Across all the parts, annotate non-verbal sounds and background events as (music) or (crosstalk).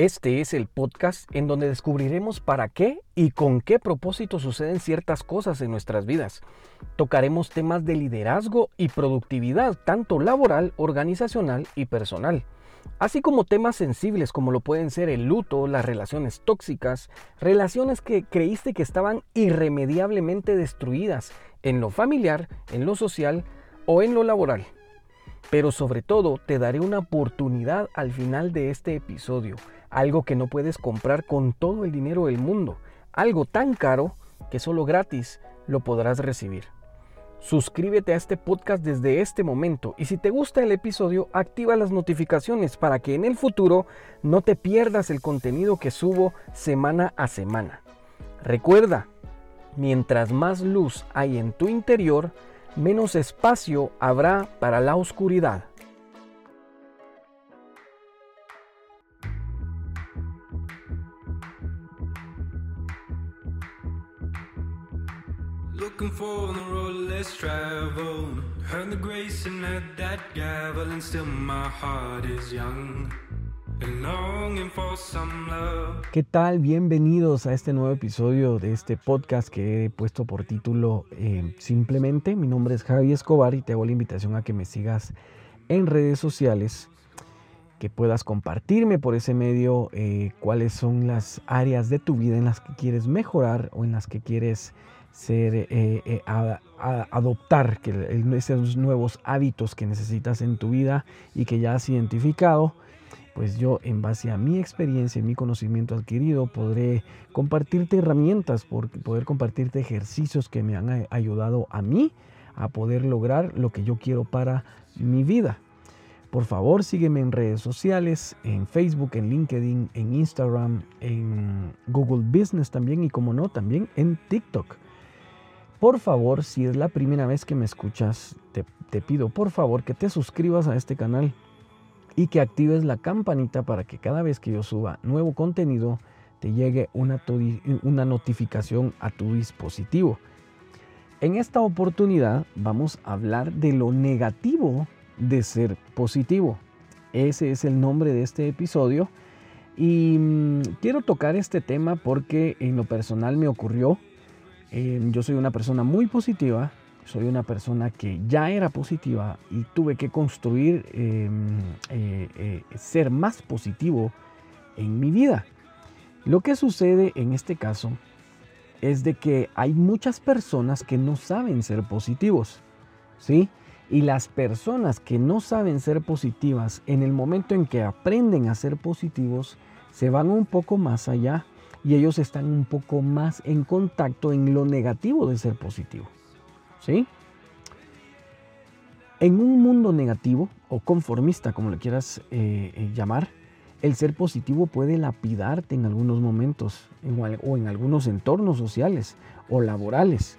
Este es el podcast en donde descubriremos para qué y con qué propósito suceden ciertas cosas en nuestras vidas. Tocaremos temas de liderazgo y productividad, tanto laboral, organizacional y personal, así como temas sensibles como lo pueden ser el luto, las relaciones tóxicas, relaciones que creíste que estaban irremediablemente destruidas en lo familiar, en lo social o en lo laboral. Pero sobre todo te daré una oportunidad al final de este episodio, algo que no puedes comprar con todo el dinero del mundo, algo tan caro que solo gratis lo podrás recibir. Suscríbete a este podcast desde este momento y si te gusta el episodio, activa las notificaciones para que en el futuro no te pierdas el contenido que subo semana a semana. Recuerda, mientras más luz hay en tu interior, menos espacio habrá para la oscuridad. Looking for the road the that gavel, and still my heart is young. ¿Qué tal? Bienvenidos a este nuevo episodio de este podcast que he puesto por título eh, Simplemente. Mi nombre es Javi Escobar y te hago la invitación a que me sigas en redes sociales, que puedas compartirme por ese medio eh, cuáles son las áreas de tu vida en las que quieres mejorar o en las que quieres ser, eh, adoptar que esos nuevos hábitos que necesitas en tu vida y que ya has identificado pues yo en base a mi experiencia y mi conocimiento adquirido podré compartirte herramientas, poder compartirte ejercicios que me han ayudado a mí a poder lograr lo que yo quiero para mi vida. Por favor, sígueme en redes sociales, en Facebook, en LinkedIn, en Instagram, en Google Business también y como no, también en TikTok. Por favor, si es la primera vez que me escuchas, te, pido por favor que te suscribas a este canal y que actives la campanita para que cada vez que yo suba nuevo contenido te llegue una, una notificación a tu dispositivo. En esta oportunidad vamos a hablar de lo negativo de ser positivo. Ese es el nombre de este episodio y mm, quiero tocar este tema porque en lo personal me ocurrió. Eh, yo soy una persona muy positiva, soy una persona que ya era positiva y tuve que construir em, eh, eh, ser más positivo en mi vida. Lo que sucede en este caso es de que hay muchas personas que no saben ser positivos, ¿sí? Y las personas que no saben ser positivas, en el momento en que aprenden a ser positivos, se van un poco más allá y ellos están un poco más en contacto en lo negativo de ser positivo. ¿Sí? En un mundo negativo o conformista, como le quieras eh, eh, llamar, el ser positivo puede lapidarte en algunos momentos o en algunos entornos sociales o laborales.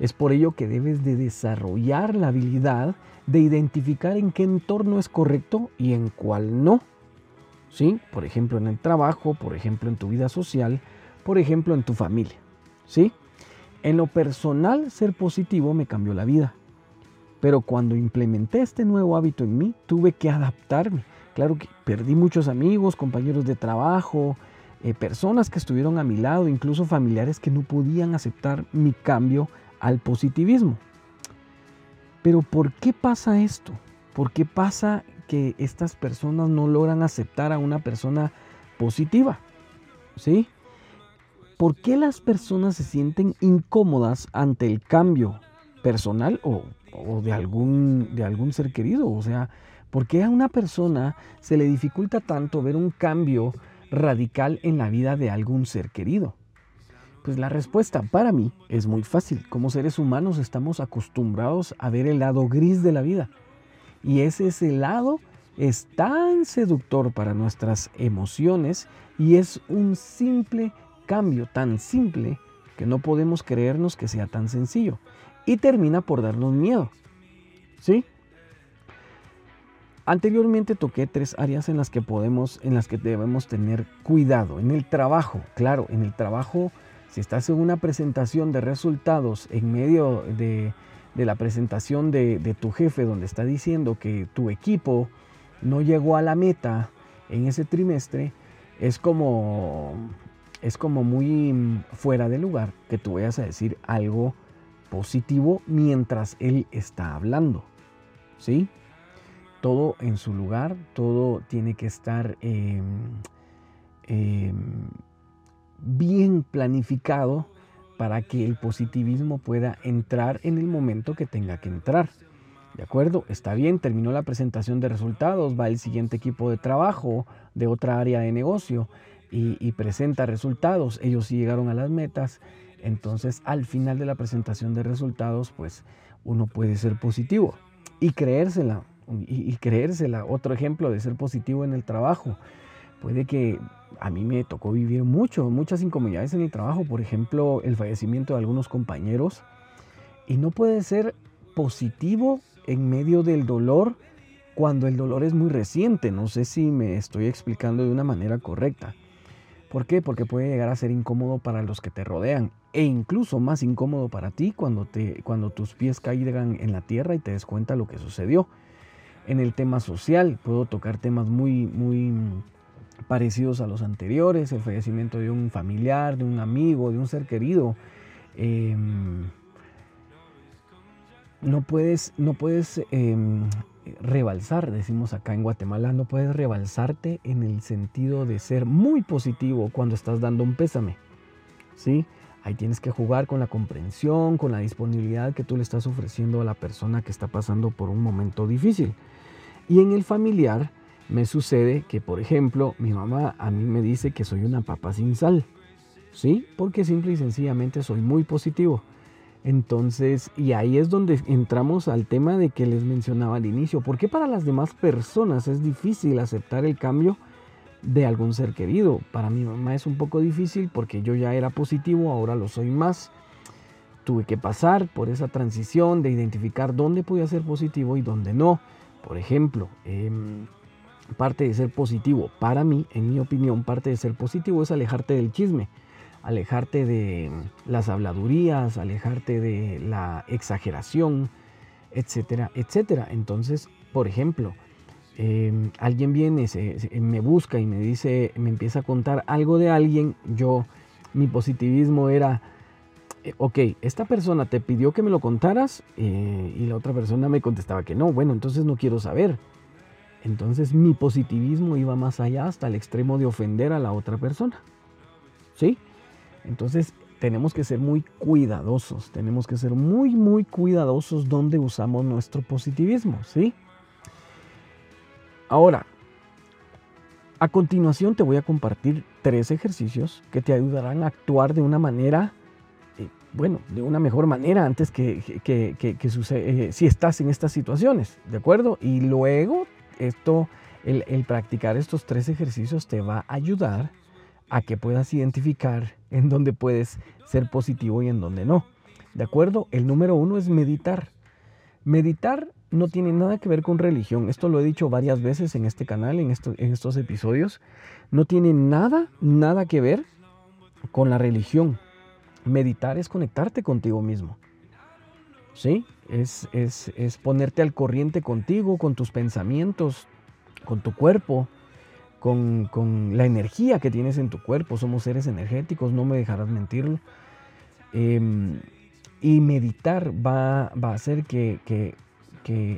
Es por ello que debes de desarrollar la habilidad de identificar en qué entorno es correcto y en cuál no. ¿Sí? Por ejemplo, en el trabajo, por ejemplo, en tu vida social, por ejemplo, en tu familia. ¿Sí? En lo personal, ser positivo me cambió la vida. Pero cuando implementé este nuevo hábito en mí, tuve que adaptarme. Claro que perdí muchos amigos, compañeros de trabajo, eh, personas que estuvieron a mi lado, incluso familiares que no podían aceptar mi cambio al positivismo. Pero ¿por qué pasa esto? ¿Por qué pasa que estas personas no logran aceptar a una persona positiva? ¿Sí? ¿Por qué las personas se sienten incómodas ante el cambio personal o, de, algún, de algún ser querido? O sea, ¿por qué a una persona se le dificulta tanto ver un cambio radical en la vida de algún ser querido? Pues la respuesta para mí es muy fácil. Como seres humanos estamos acostumbrados a ver el lado gris de la vida. Y ese, ese lado es tan seductor para nuestras emociones y es un simple cambio tan simple que no podemos creernos que sea tan sencillo y termina por darnos miedo. ¿Sí? Anteriormente toqué tres áreas en las que podemos, en las que debemos tener cuidado. En el trabajo, claro, en el trabajo, si estás en una presentación de resultados en medio de, la presentación de, de tu jefe, donde está diciendo que tu equipo no llegó a la meta en ese trimestre, es como, es como muy fuera de lugar que tú vayas a decir algo positivo mientras él está hablando. ¿Sí? Todo en su lugar, todo tiene que estar em, em, bien planificado para que el positivismo pueda entrar en el momento que tenga que entrar. ¿De acuerdo? Está bien, terminó la presentación de resultados, va el siguiente equipo de trabajo de otra área de negocio y, presenta resultados. Ellos sí llegaron a las metas. Entonces, al final de la presentación de resultados, pues uno puede ser positivo y creérsela. Y, y creérsela. Otro ejemplo de ser positivo en el trabajo. Puede que a mí me tocó vivir mucho, muchas incomodidades en el trabajo. Por ejemplo, el fallecimiento de algunos compañeros. Y no puede ser positivo en medio del dolor cuando el dolor es muy reciente. No sé si me estoy explicando de una manera correcta. ¿Por qué? Porque puede llegar a ser incómodo para los que te rodean e incluso más incómodo para ti cuando, te, cuando tus pies caigan en la tierra y te des cuenta lo que sucedió. En el tema social puedo tocar temas muy, muy parecidos a los anteriores, el fallecimiento de un familiar, de un amigo, de un ser querido. Em, no puedes, no puedes em, rebalsar, decimos acá en Guatemala, no puedes rebalsarte en el sentido de ser muy positivo cuando estás dando un pésame. ¿sí? Ahí tienes que jugar con la comprensión, con la disponibilidad que tú le estás ofreciendo a la persona que está pasando por un momento difícil. Y en el familiar me sucede que, por ejemplo, mi mamá a mí me dice que soy una papa sin sal. ¿Sí? Porque simple y sencillamente soy muy positivo. Entonces, y ahí es donde entramos al tema de que les mencionaba al inicio. ¿Por qué para las demás personas es difícil aceptar el cambio de algún ser querido? Para mi mamá es un poco difícil porque yo ya era positivo, ahora lo soy más. Tuve que pasar por esa transición de identificar dónde podía ser positivo y dónde no. Por ejemplo, em, parte de ser positivo, para mí, en mi opinión, parte de ser positivo es alejarte del chisme alejarte de las habladurías, alejarte de la exageración, etcétera, etcétera. Entonces, por ejemplo, em, alguien viene, me busca y me dice, me empieza a contar algo de alguien, yo, mi positivismo era, eh, ok, esta persona te pidió que me lo contaras eh, y la otra persona me contestaba que no, bueno, entonces no quiero saber. Entonces mi positivismo iba más allá hasta el extremo de ofender a la otra persona. ¿Sí? Entonces tenemos que ser muy cuidadosos, tenemos que ser muy, muy cuidadosos donde usamos nuestro positivismo, ¿sí? Ahora, a continuación te voy a compartir tres ejercicios que te ayudarán a actuar de una manera, eh, bueno, de una mejor manera antes que, que, sucede, eh, si estás en estas situaciones, ¿de acuerdo? Y luego esto, el, practicar estos tres ejercicios te va a ayudar a que puedas identificar (laughs) en dónde puedes ser positivo y en dónde no. ¿De acuerdo? El número uno es meditar. Meditar no tiene nada que ver con religión. Esto lo he dicho varias veces en este canal, en, en estos episodios. No tiene nada, nada que ver con la religión. Meditar es conectarte contigo mismo. ¿Sí? Es, es, es ponerte al corriente contigo, con tus pensamientos, con tu cuerpo, con, la energía que tienes en tu cuerpo. Somos seres energéticos, no me dejarás mentirlo. Em, y meditar va, a hacer que,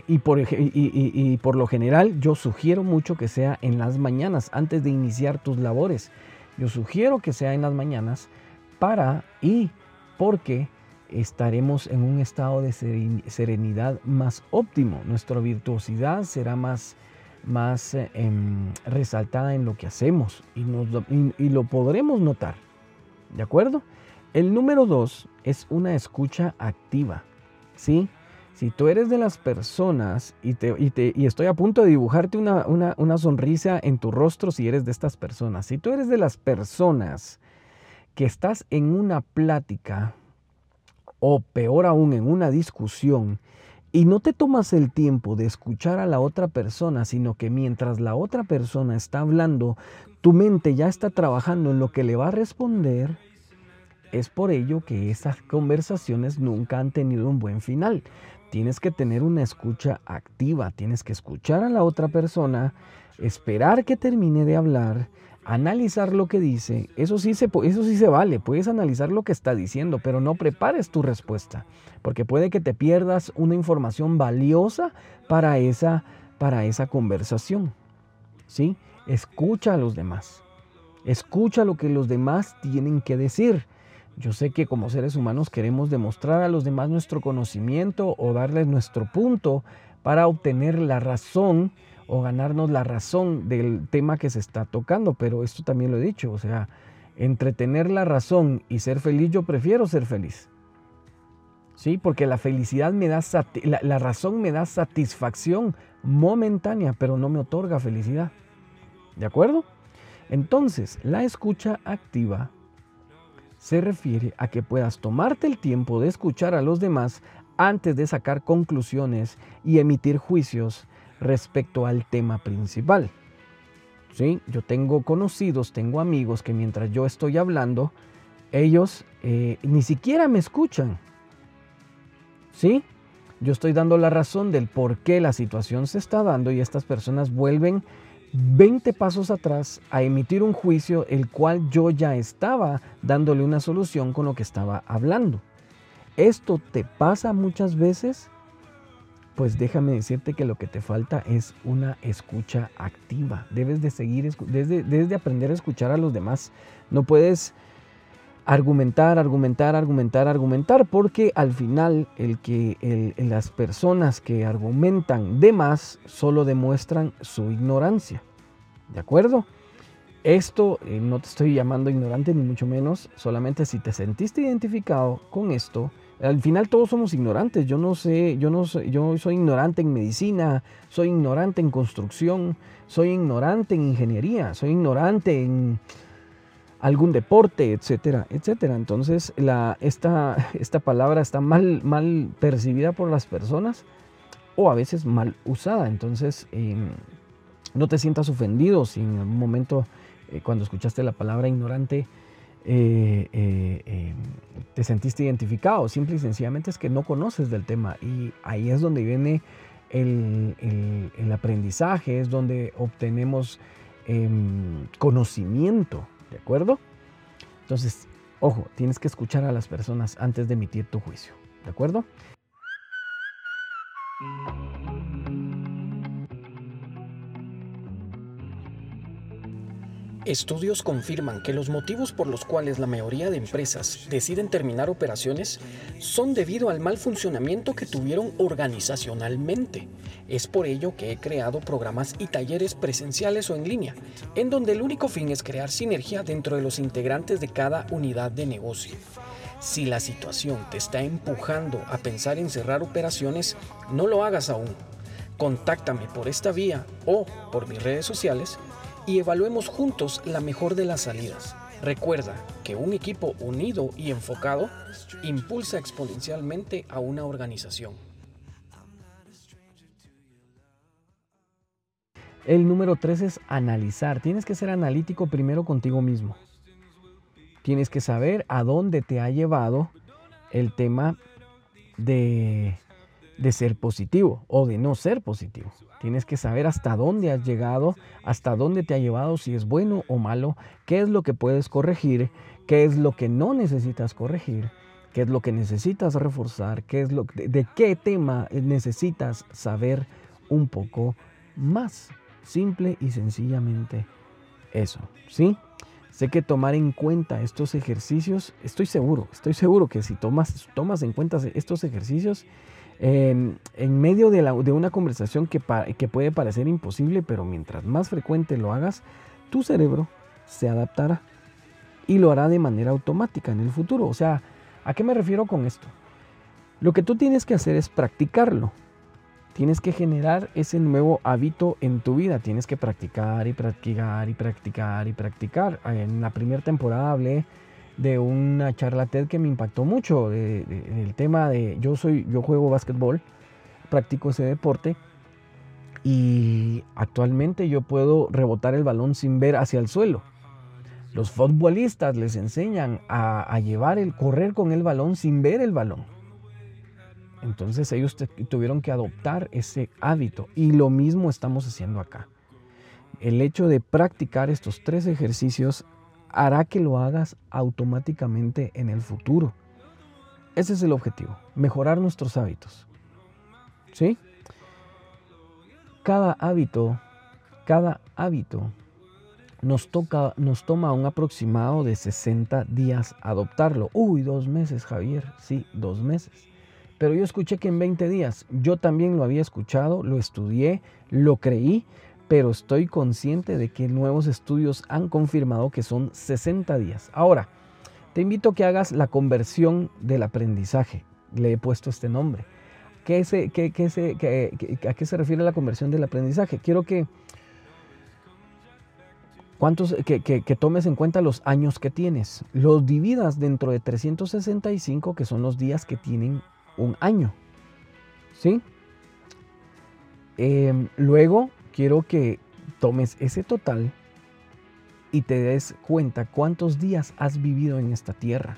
y, por, y, por lo general yo sugiero mucho que sea en las mañanas, antes de iniciar tus labores. Yo sugiero que sea en las mañanas para y porque estaremos en un estado de serenidad más óptimo. Nuestra virtuosidad será más, más eh, em, resaltada en lo que hacemos y, lo podremos notar. ¿De acuerdo? El número dos es una escucha activa. ¿Sí? Si tú eres de las personas y, te, y, estoy a punto de dibujarte una, una, sonrisa en tu rostro si eres de estas personas, si tú eres de las personas que estás en una plática o peor aún en una discusión y no te tomas el tiempo de escuchar a la otra persona, sino que mientras la otra persona está hablando, tu mente ya está trabajando en lo que le va a responder, es por ello que esas conversaciones nunca han tenido un buen final. Tienes que tener una escucha activa, tienes que escuchar a la otra persona, esperar que termine de hablar, analizar lo que dice, eso sí, se, eso sí se vale, puedes analizar lo que está diciendo, pero no prepares tu respuesta, porque puede que te pierdas una información valiosa para esa, para esa conversación. ¿sí? Escucha a los demás, escucha lo que los demás tienen que decir. Yo sé que como seres humanos queremos demostrar a los demás nuestro conocimiento o darles nuestro punto para obtener la razón o ganarnos la razón del tema que se está tocando, pero esto también lo he dicho, o sea, entre tener la razón y ser feliz, yo prefiero ser feliz. ¿Sí? Porque la felicidad me da, la, la razón me da satisfacción momentánea, pero no me otorga felicidad. ¿De acuerdo? Entonces, la escucha activa se refiere a que puedas tomarte el tiempo de escuchar a los demás antes de sacar conclusiones y emitir juicios respecto al tema principal. ¿Sí? Yo tengo conocidos, tengo amigos que mientras yo estoy hablando, ellos eh, ni siquiera me escuchan. ¿Sí? Yo estoy dando la razón del por qué la situación se está dando y estas personas vuelven 20 pasos atrás a emitir un juicio el cual yo ya estaba dándole una solución con lo que estaba hablando. Esto te pasa muchas veces pues déjame decirte que lo que te falta es una escucha activa. Debes de seguir, desde, de aprender a escuchar a los demás. No puedes argumentar, argumentar, argumentar, argumentar, porque al final el que las personas que argumentan de más solo demuestran su ignorancia. ¿De acuerdo? Esto eh, no te estoy llamando ignorante ni mucho menos, solamente si te sentiste identificado con esto, al final todos somos ignorantes. Yo no sé, yo no soy, yo soy ignorante en medicina, soy ignorante en construcción, soy ignorante en ingeniería, soy ignorante en algún deporte, etcétera, etcétera. Entonces, esta, esta palabra está mal, mal percibida por las personas o a veces mal usada. Entonces, em, no te sientas ofendido si en algún momento, eh, cuando escuchaste la palabra ignorante, eh, eh, eh, te sentiste identificado, simple y sencillamente es que no conoces del tema y ahí es donde viene el, aprendizaje, es donde obtenemos em, conocimiento, ¿de acuerdo? Entonces, ojo, tienes que escuchar a las personas antes de emitir tu juicio, ¿de acuerdo? Estudios confirman que los motivos por los cuales la mayoría de empresas deciden terminar operaciones son debido al mal funcionamiento que tuvieron organizacionalmente. Es por ello que he creado programas y talleres presenciales o en línea, en donde el único fin es crear sinergia dentro de los integrantes de cada unidad de negocio. Si la situación te está empujando a pensar en cerrar operaciones, no lo hagas aún. Contáctame por esta vía o por mis redes sociales y evaluemos juntos la mejor de las salidas. Recuerda que un equipo unido y enfocado impulsa exponencialmente a una organización. El número tres es analizar. Tienes que ser analítico primero contigo mismo. Tienes que saber a dónde te ha llevado el tema de, de ser positivo o de no ser positivo. Tienes que saber hasta dónde has llegado, hasta dónde te ha llevado, si es bueno o malo, qué es lo que puedes corregir, qué es lo que no necesitas corregir, qué es lo que necesitas reforzar, qué es lo de qué tema necesitas saber un poco más. Simple y sencillamente eso, ¿sí? Sé que tomar en cuenta estos ejercicios, estoy seguro, estoy seguro que si tomas, tomas en cuenta estos ejercicios, en medio de, una conversación que, que puede parecer imposible, pero mientras más frecuente lo hagas, tu cerebro se adaptará y lo hará de manera automática en el futuro. O sea, ¿a qué me refiero con esto? Lo que tú tienes que hacer es practicarlo. Tienes que generar ese nuevo hábito en tu vida. Tienes que practicar y practicar y practicar y practicar. En la primera temporada hablé de una charla TED que me impactó mucho, de, del tema de yo soy, yo juego básquetbol, practico ese deporte y actualmente yo puedo rebotar el balón sin ver hacia el suelo. Los futbolistas les enseñan a, llevar el correr con el balón sin ver el balón. Entonces ellos tuvieron que adoptar ese hábito y lo mismo estamos haciendo acá. el hecho de practicar estos tres ejercicios hará que lo hagas automáticamente en el futuro. Ese es el objetivo, mejorar nuestros hábitos. ¿Sí? Cada hábito, cada hábito nos, toca, nos toma un aproximado de 60 días adoptarlo. Uy, dos meses, Javier. Sí, dos meses. Pero yo escuché que en 20 días, yo también lo había escuchado, lo estudié, lo creí, pero estoy consciente de que nuevos estudios han confirmado que son 60 días. Ahora, te invito a que hagas la conversión del aprendizaje. Le he puesto este nombre. ¿Qué ¿A qué se refiere la conversión del aprendizaje? Quiero que, cuántos, que, que, tomes en cuenta los años que tienes. Los dividas dentro de 365, que son los días que tienen un año. ¿Sí? Em, luego quiero que tomes ese total y te des cuenta cuántos días has vivido en esta tierra.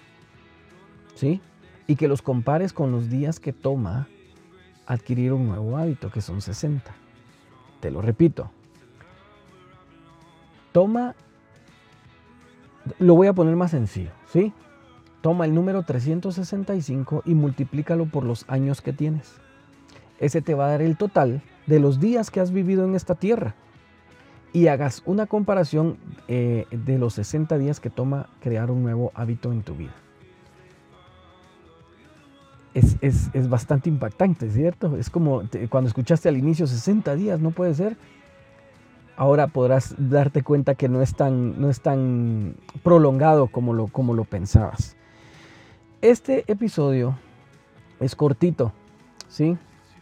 ¿Sí? Y que los compares con los días que toma adquirir un nuevo hábito, que son 60. Te lo repito. Toma, lo voy a poner más sencillo, ¿sí? Toma el número 365 y multiplícalo por los años que tienes. Ese te va a dar el total de los días que has vivido en esta tierra y hagas una comparación eh, de los 60 días que toma crear un nuevo hábito en tu vida. Es, bastante impactante, ¿cierto? Es como cuando escuchaste al inicio 60 días, no puede ser. Ahora podrás darte cuenta que no es tan, no es tan prolongado como lo, como lo pensabas. Este episodio es cortito, ¿sí?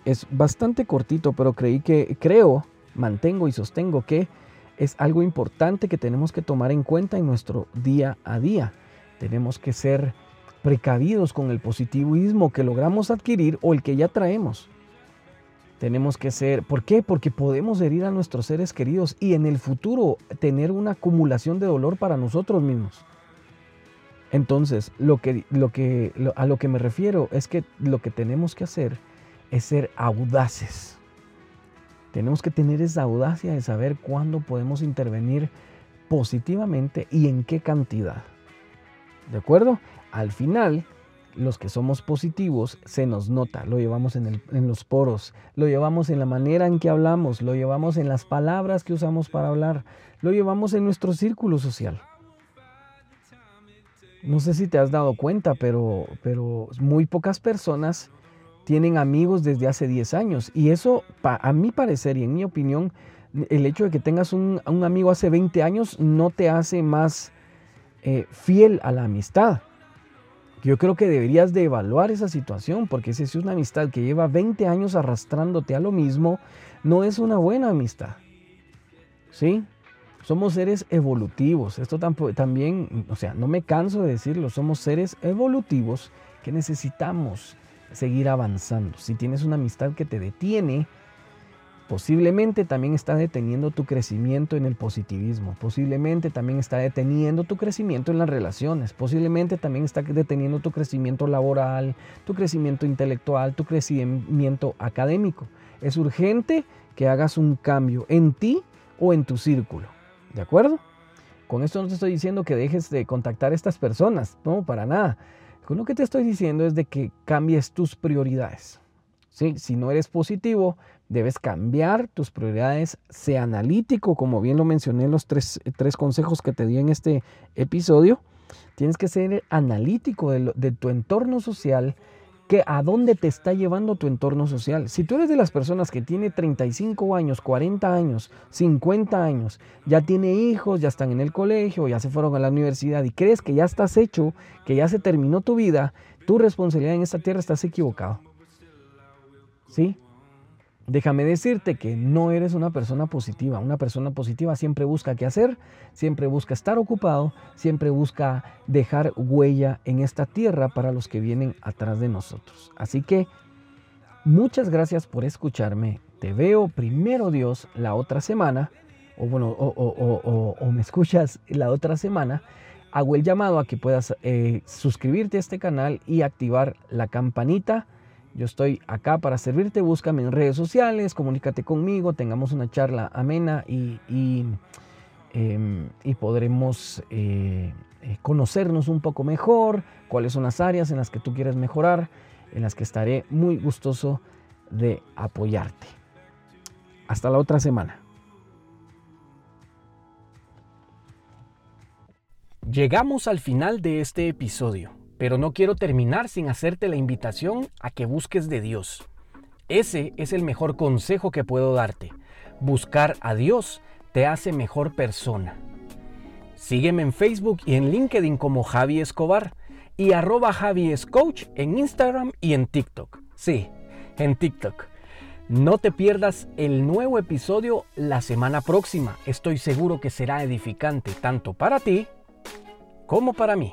Es bastante cortito, pero creí que, creo, mantengo y sostengo que es algo importante que tenemos que tomar en cuenta en nuestro día a día. Tenemos que ser precavidos con el positivismo que logramos adquirir o el que ya traemos. Tenemos que ser, ¿por qué? Porque podemos herir a nuestros seres queridos y en el futuro tener una acumulación de dolor para nosotros mismos. Entonces, lo que, lo que, a lo que me refiero es que lo que tenemos que hacer es ser audaces tenemos que tener esa audacia de saber cuándo podemos intervenir positivamente y en qué cantidad. ¿De acuerdo? Al final, los que somos positivos se nos nota, lo llevamos en, los poros, lo llevamos en la manera en que hablamos, lo llevamos en las palabras que usamos para hablar, lo llevamos en nuestro círculo social. No sé si te has dado cuenta, pero, pero muy pocas personas tienen amigos desde hace 10 años. Y eso, a mi parecer y en mi opinión, el hecho de que tengas un, amigo hace 20 años no te hace más eh, fiel a la amistad. Yo creo que deberías de evaluar esa situación, porque si es una amistad que lleva 20 años arrastrándote a lo mismo, no es una buena amistad. ¿Sí? Somos seres evolutivos. Esto también, o sea, no me canso de decirlo, somos seres evolutivos que necesitamos seguir avanzando. Si tienes una amistad que te detiene, posiblemente también está deteniendo tu crecimiento en el positivismo, posiblemente también está deteniendo tu crecimiento en las relaciones, posiblemente también está deteniendo tu crecimiento laboral, tu crecimiento intelectual, tu crecimiento académico. Es urgente que hagas un cambio en ti o en tu círculo. ¿De acuerdo? Con esto no te estoy diciendo que dejes de contactar a estas personas, no, para nada. Lo que te estoy diciendo es de que cambies tus prioridades. Si no eres positivo, debes cambiar tus prioridades. Sea analítico, como bien lo mencioné en los tres, consejos que te di en este episodio. Tienes que ser analítico de tu entorno social a dónde te está llevando tu entorno social. Si tú eres de las personas que tiene 35 años, 40 años, 50 años, ya tiene hijos, ya están en el colegio, ya se fueron a la universidad y crees que ya estás hecho, que ya se terminó tu vida, tu responsabilidad en esta tierra estás equivocado. ¿Sí? Déjame decirte que no eres una persona positiva. Una persona positiva siempre busca qué hacer, siempre busca estar ocupado, siempre busca dejar huella en esta tierra para los que vienen atrás de nosotros. Así que muchas gracias por escucharme. Te veo primero Dios la otra semana, o bueno, o, me escuchas la otra semana. Hago el llamado a que puedas eh, suscribirte a este canal y activar la campanita Yo estoy acá para servirte, búscame en redes sociales, comunícate conmigo, tengamos una charla amena y, y, em, podremos eh, eh, conocernos un poco mejor, cuáles son las áreas en las que tú quieres mejorar, en las que estaré muy gustoso de apoyarte. Hasta la otra semana. Llegamos al final de este episodio, pero no quiero terminar sin hacerte la invitación a que busques de Dios. Ese es el mejor consejo que puedo darte. Buscar a Dios te hace mejor persona. Sígueme en Facebook y en LinkedIn como Javi Escobar y arroba Javi Coach en Instagram y en TikTok. Sí, en TikTok. No te pierdas el nuevo episodio la semana próxima. Estoy seguro que será edificante tanto para ti como para mí.